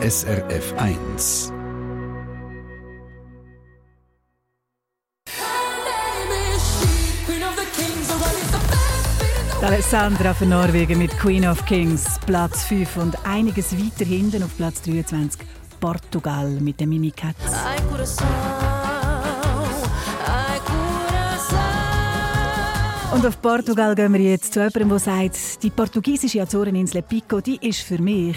SRF 1. Alessandra von Norwegen mit Queen of Kings, Platz 5 und einiges weiter hinten auf Platz 23 Portugal mit der Minicat. Und auf Portugal gehen wir jetzt zu jemandem, der sagt, die portugiesische Azoreninsel Pico, die ist für mich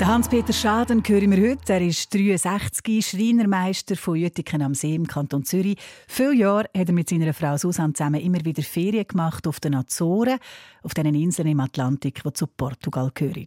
Der Hans-Peter Schaden hören wir heute. Er ist 63, Schreinermeister von Jütiken am See im Kanton Zürich. Viele Jahre hat er mit seiner Frau Susanne zusammen immer wieder Ferien gemacht auf den Azoren, auf diesen Inseln im Atlantik, die zu Portugal gehören.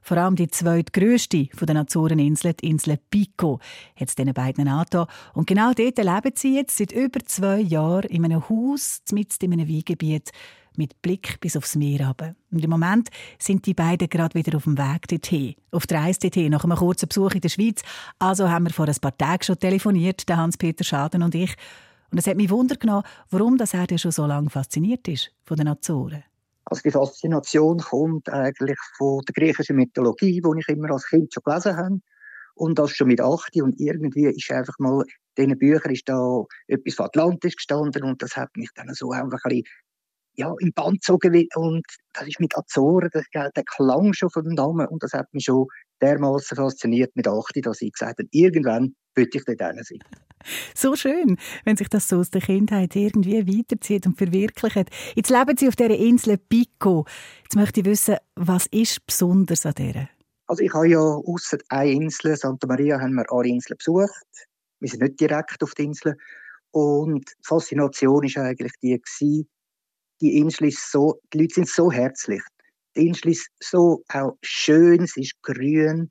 Vor allem die zweitgrößte von den Azoreninseln, die Insel Pico, hat es diesen beiden angetan. Und genau dort leben sie jetzt seit über zwei Jahren in einem Haus, mitten in einem Weingebiet, mit Blick bis aufs Meer runter. Und im Moment sind die beiden gerade wieder auf dem Weg dorthin. Auf der Reise dorthin, nach einem kurzen Besuch in der Schweiz. Also haben wir vor ein paar Tagen schon telefoniert, der Hans-Peter Schaden und ich. Und es hat mich Wunder genommen, warum das er schon so lange fasziniert ist von den Azoren. Also die Faszination kommt eigentlich von der griechischen Mythologie, die ich immer als Kind schon gelesen habe. Und das schon mit 8 und irgendwie ist einfach mal, in diesen Büchern ist da etwas von Atlantis gestanden und das hat mich dann so einfach ein ja, im Band gezogen und das ist mit Azoren, das, der Klang schon von dem Namen und das hat mich schon dermaßen fasziniert mit 8, dass ich gesagt habe, irgendwann würde ich dort sein. So schön, wenn sich das so aus der Kindheit irgendwie weiterzieht und verwirklicht. Jetzt leben Sie auf dieser Insel Pico. Jetzt möchte ich wissen, was ist besonders an dieser? Also ich habe ja außer einer Insel, Santa Maria, haben wir alle Inseln besucht. Wir sind nicht direkt auf der Insel. Und die Faszination war eigentlich die, gewesen, die Insel ist so, die Leute sind so herzlich. Die Insel ist so auch schön, es ist grün,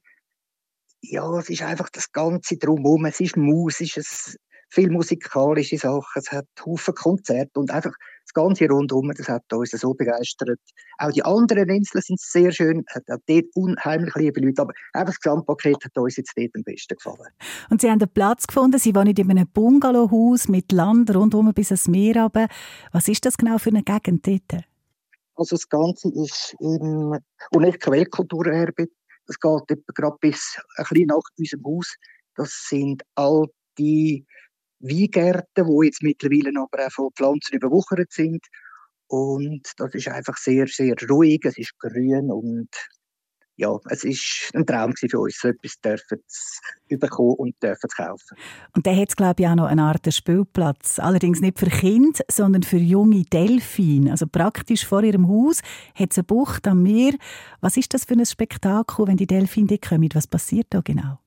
ja, es ist einfach das Ganze drumherum. Es ist musisch, es viel musikalische Sachen, es hat Haufen Konzerte und einfach ganze rundum, das hat uns so begeistert. Auch die anderen Inseln sind sehr schön, hat auch dort unheimlich liebe Leute, aber einfach das Gesamtpaket hat uns jetzt dort am besten gefallen. Und Sie haben einen Platz gefunden, Sie wohnen in einem Bungalowhaus mit Land rundum bis ans Meer runter. Was ist das genau für eine Gegend dort? Also das Ganze ist im UNESCO-Weltkulturerbe das geht gerade bis ein bisschen nach unserem Haus. Das sind alte Weingärten, die jetzt mittlerweile aber auch von Pflanzen überwuchert sind. Und das ist einfach sehr, sehr ruhig, es ist grün und ja, es ist ein Traum für uns, so etwas dürfen zu bekommen und dürfen zu kaufen. Und da hat glaube ich, auch noch eine Art Spielplatz. Allerdings nicht für Kinder, sondern für junge Delfine. Also praktisch vor ihrem Haus hat es eine Bucht am Meer. Was ist das für ein Spektakel, wenn die Delfine kommen? Was passiert da genau?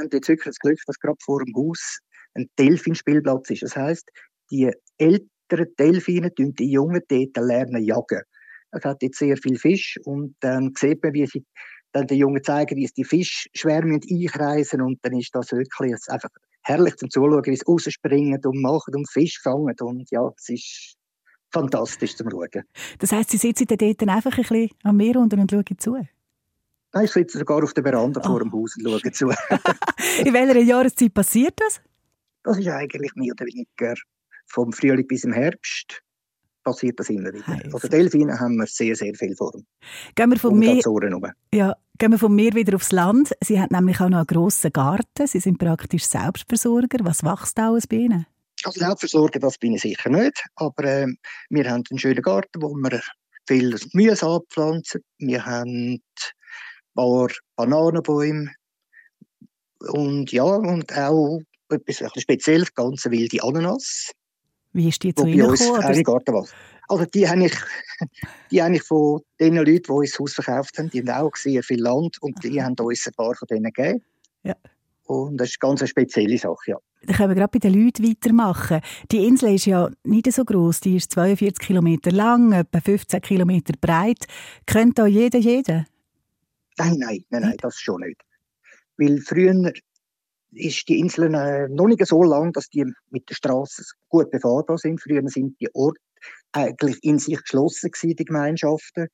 Haben jetzt wirklich das Glück, dass gerade vor dem Haus ein Delfinspielplatz ist. Das heisst, die älteren Delfine die Jungen dort lernen jagen. Es hat jetzt sehr viel Fisch und dann sieht man, wie sie dann den Jungen zeigen, wie es die Fischschwärme einkreisen und dann ist das wirklich einfach herrlich zum Zuschauen, wie sie rausspringen und machen und Fisch fangen und ja, es ist fantastisch zum Schauen. Das heisst, Sie sitzen dort einfach ein bisschen am Meer unten und schauen zu? Nein, ich sitze sogar auf der Veranda oh. vor dem Haus und schaue zu. In welcher Jahreszeit passiert das? Das ist eigentlich mehr oder weniger vom Frühling bis im Herbst passiert das immer wieder. Heiss. Also Delfine haben wir sehr, sehr viel vor. Gehen wir von mir, ja, gehen wir von mir wieder aufs Land. Sie haben nämlich auch noch einen grossen Garten. Sie sind praktisch Selbstversorger. Was wächst da alles bei Ihnen? Also Selbstversorger, das bin ich sicher nicht. Aber äh, wir haben einen schönen Garten, wo wir viel Gemüse anpflanzen. Wir haben paar Bananenbäume. Und ja, und auch etwas Spezielles, ganz wilde Ananas. Wie ist die zu Ihnen gekommen? Also die habe ich, die habe ich von den Leuten, die uns Haus verkauft haben, die haben auch sehr viel Land und die haben uns ein paar von denen gegeben. Ja. Und das ist eine ganz spezielle Sache, ja. Dann können wir gerade bei den Leuten weitermachen. Die Insel ist ja nicht so groß, die ist 42 Kilometer lang, etwa 15 Kilometer breit. Könnte da jeder, jeder? Nein, nein, nein, nein, das schon nicht. Weil früher ist die Insel äh, noch nicht so lang, dass die mit der Straße gut befahrbar sind. Früher sind die Orte eigentlich in sich geschlossen gewesen, die Gemeinschaften.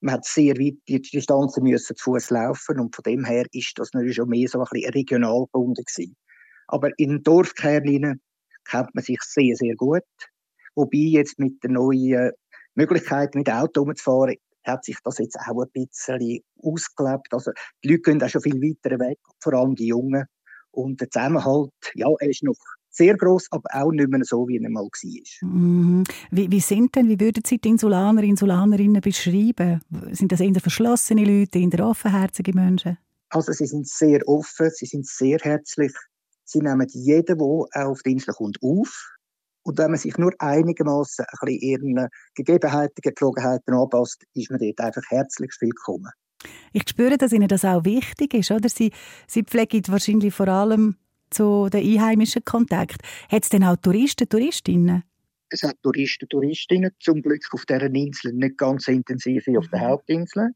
Man hat sehr weit die Distanzen müssen zu Fuß laufen und von dem her ist das natürlich schon mehr so ein bisschen regional gebunden gewesen. Aber in Dorfkern kennt man sich sehr, sehr gut. Wobei jetzt mit der neuen Möglichkeit, mit Auto umzufahren, hat sich das jetzt auch ein bisschen ausgelebt. Also die Leute gehen auch schon viel weiter weg, vor allem die Jungen. Und der Zusammenhalt, ja, er ist noch sehr groß, aber auch nicht mehr so, wie er mal war. Mhm. Wie, wie, sind denn, wie würden Sie die Insulaner, Insulanerinnen beschreiben? Sind das eher verschlossene Leute, eher offenherzige Menschen? Also sie sind sehr offen, sie sind sehr herzlich. Sie nehmen jeden, der auf die Insel kommt, auf. Und wenn man sich nur einigermaßen ein bisschen ihren Gegebenheiten, Gepflogenheiten anpasst, ist man dort einfach herzlich willkommen. Ich spüre, dass Ihnen das auch wichtig ist, oder? Sie, Sie pflegen wahrscheinlich vor allem zu den einheimischen Kontakt. Hat es denn auch Touristen, Touristinnen? Es hat Touristen, Touristinnen, zum Glück auf dieser Insel nicht ganz so intensiv wie auf der mhm. Hauptinsel.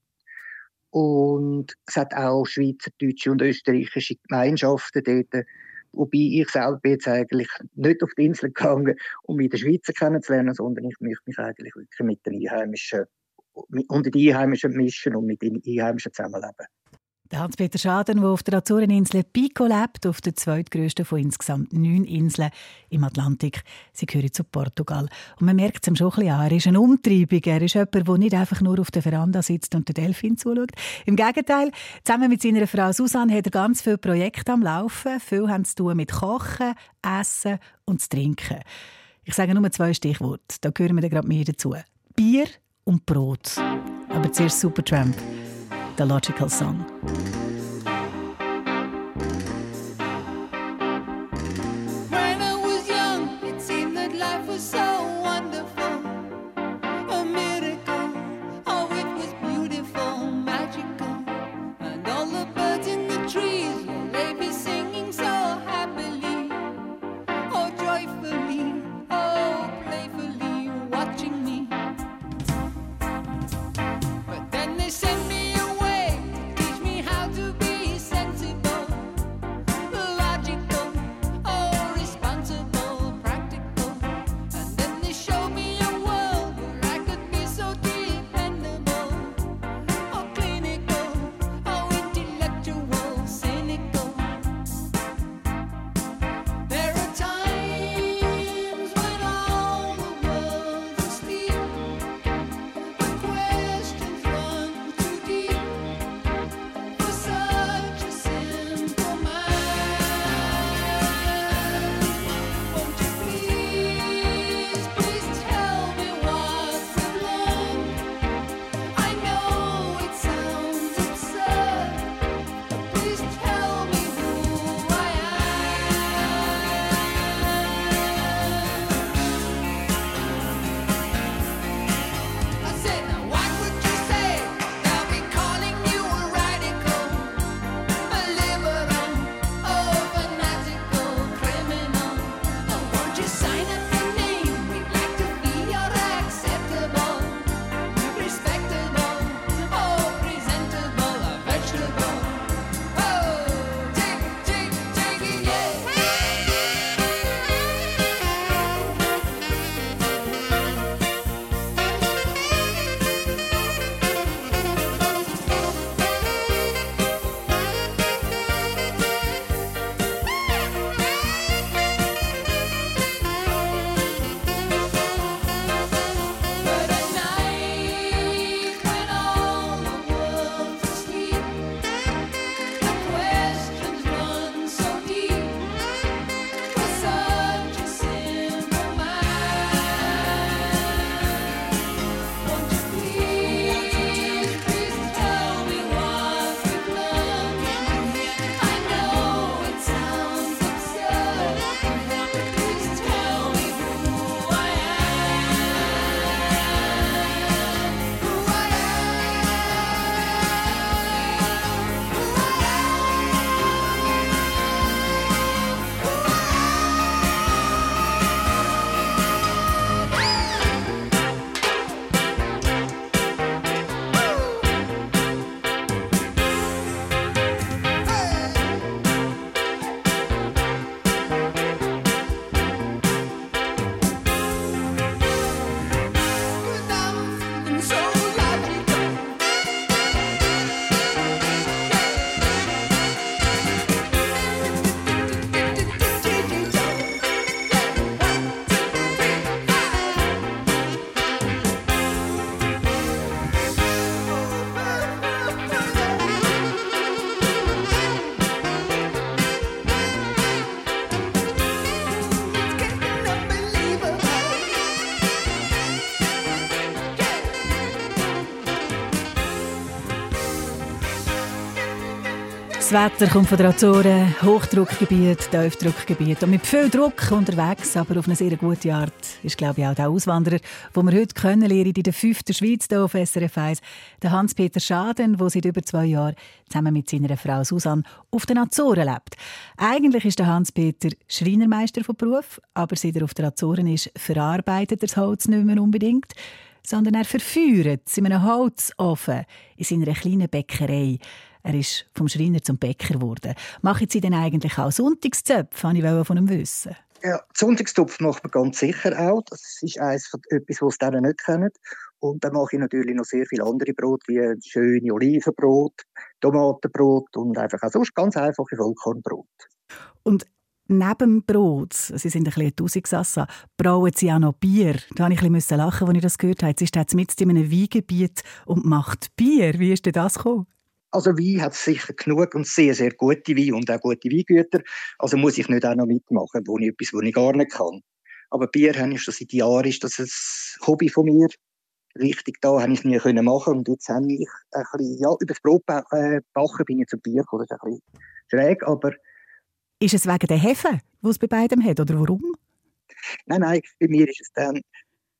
Und es hat auch schweizerdeutsche und österreichische Gemeinschaften dort, wobei ich selber jetzt eigentlich nicht auf die Insel gegangen, um mich den Schweizer kennenzulernen, sondern ich möchte mich eigentlich wirklich mit den Einheimischen, unter die Einheimischen mischen und mit den Einheimischen zusammenleben. Der Hans-Peter Schaden, der auf der Azoreninsel Pico lebt, auf der zweitgrößten von insgesamt neun Inseln im Atlantik. Sie gehören zu Portugal. Und man merkt es ihm schon ein bisschen an. Er ist ein Umtreibiger. Er ist jemand, der nicht einfach nur auf der Veranda sitzt und den Delfin zuschaut. Im Gegenteil, zusammen mit seiner Frau Susanne hat er ganz viele Projekte am Laufen. Viel haben zu tun mit Kochen, Essen und zu Trinken. Ich sage nur zwei Stichworte. Da gehören wir gerade mehr dazu. Bier und Brot. Aber zuerst Supertramp. The Logical Song. Das Wetter kommt von den Azoren, Hochdruckgebiet, Tiefdruckgebiet und mit viel Druck unterwegs, aber auf eine sehr gute Art ist, glaube ich, auch der Auswanderer, den wir heute kennenlernen in der fünften Schweiz hier auf SRF 1, der Hans-Peter Schaden, der seit über zwei Jahren zusammen mit seiner Frau Susanne auf den Azoren lebt. Eigentlich ist der Hans-Peter Schreinermeister von Beruf, aber seit er auf den Azoren ist, verarbeitet er das Holz nicht mehr unbedingt sondern er verführt es in einem Holzofen in seiner kleinen Bäckerei. Er ist vom Schreiner zum Bäcker geworden. Machen Sie denn eigentlich auch Sonntagszöpfe? Wollte ich von ihm wissen. Ja, Sonntagstopf macht man ganz sicher auch. Das ist eines von etwas, was sie nicht kennen. Und dann mache ich natürlich noch sehr viele andere Brot, wie schöne Olivenbrot, Tomatenbrot und einfach auch sonst ganz einfache Vollkornbrot. Und neben Brot, Sie sind ein bisschen Tausigsassa, brauen Sie auch noch Bier. Da musste ich ein bisschen lachen, als ich das gehört habe. Jetzt ist jetzt mit in einem Weingebiet und macht Bier. Wie ist denn das gekommen? Also Wein hat sicher genug und sehr, sehr gute Wein und auch gute Weingüter. Also muss ich nicht auch noch mitmachen, wo ich etwas, was ich gar nicht kann. Aber Bier habe ich schon seit Jahren, ist das ein Hobby von mir. Richtig da habe ich es nie können machen und jetzt habe ich ein bisschen, ja, über das Brot äh, bin ich zum Bier gekommen. Das ist ein bisschen schräg, aber... Ist es wegen der Hefe, die es bei beidem hat, oder warum? Nein, nein, bei mir ist es dann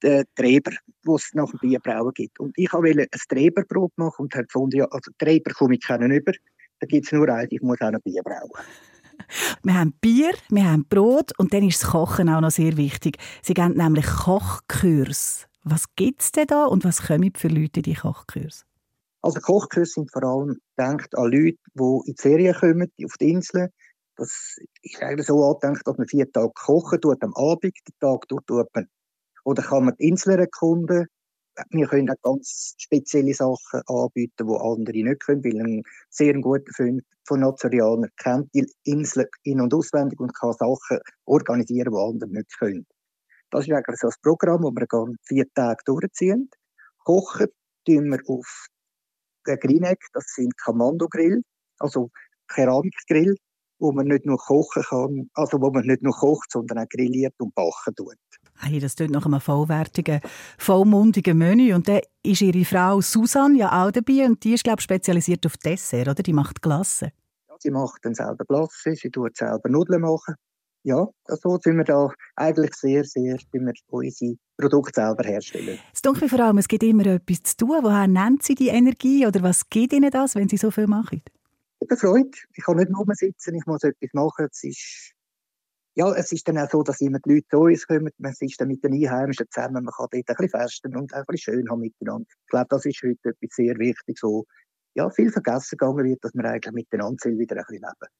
den Treber, wo es nach dem Bierbrauen gibt. Und ich wollte ein Treberbrot machen und habe gefunden, ja, also Treber komme ich keinen über, da gibt es nur eins, ich muss auch noch Bier brauen. Wir haben Bier, wir haben Brot und dann ist das Kochen auch noch sehr wichtig. Sie geben nämlich Kochkurs. Was gibt es denn da und was kommen für Leute in die Kochkurs? Also Kochkurs sind vor allem gedacht an Leute, die in die Ferien kommen, auf die Inseln. Das ist eigentlich so angedacht, dass man vier Tage kochen tut, am Abend, den Tag tut man oder kann man die Inseln erkunden? Wir können auch ganz spezielle Sachen anbieten, die andere nicht können, weil ein sehr guter Freund von Nazarianer kennt die Insel in- und auswendig und kann Sachen organisieren, die andere nicht können. Das ist eigentlich so ein Programm, das wir vier Tage durchziehen. Kochen tun wir auf den Grineck, das sind Kommandogrill, also Keramikgrill, wo man nicht nur kochen kann, also wo man nicht nur kocht, sondern auch grilliert und backen tut. Hey, das tut nach einem vollwertigen, vollmundigen Menü. Und dann ist ihre Frau Susanne ja auch dabei und die ist, glaube ich, spezialisiert auf Dessert, oder? Die macht Glasse. Ja, sie macht dann selber Glasse, sie tut selber Nudeln machen. Ja, so sind wir da eigentlich sehr, sehr, wie wir unsere Produkte selber herstellen. Es denke mir vor allem, es gibt immer etwas zu tun. Woher nennt sie die Energie oder was gibt ihnen das, wenn sie so viel machen? Ich bin Freude. Ich kann nicht nur sitzen, ich muss etwas machen. Es ist ja, es ist dann auch so, dass immer die Leute zu uns kommen, man ist dann mit den Einheimischen zusammen, man kann dort ein bisschen festen und ein bisschen schön haben miteinander. Ich glaube, das ist heute etwas sehr wichtig, so, ja, viel vergessen gegangen wird, dass wir eigentlich miteinander wieder ein bisschen leben.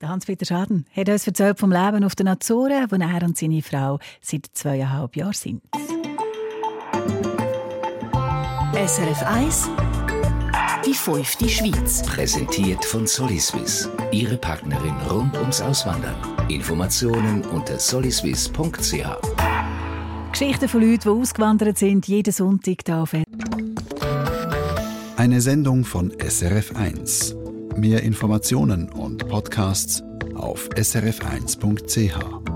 Der Hans-Peter Schaden hat uns erzählt vom Leben auf den Azoren, wo er und seine Frau seit zweieinhalb Jahren sind. SRF 1 Die fünfte Schweiz. Präsentiert von Soliswiss. Ihre Partnerin rund ums Auswandern. Informationen unter soliswiss.ch. Geschichten von Leuten, die ausgewandert sind, jeden Sonntag hier auf Eine Sendung von SRF1. Mehr Informationen und Podcasts auf srf1.ch.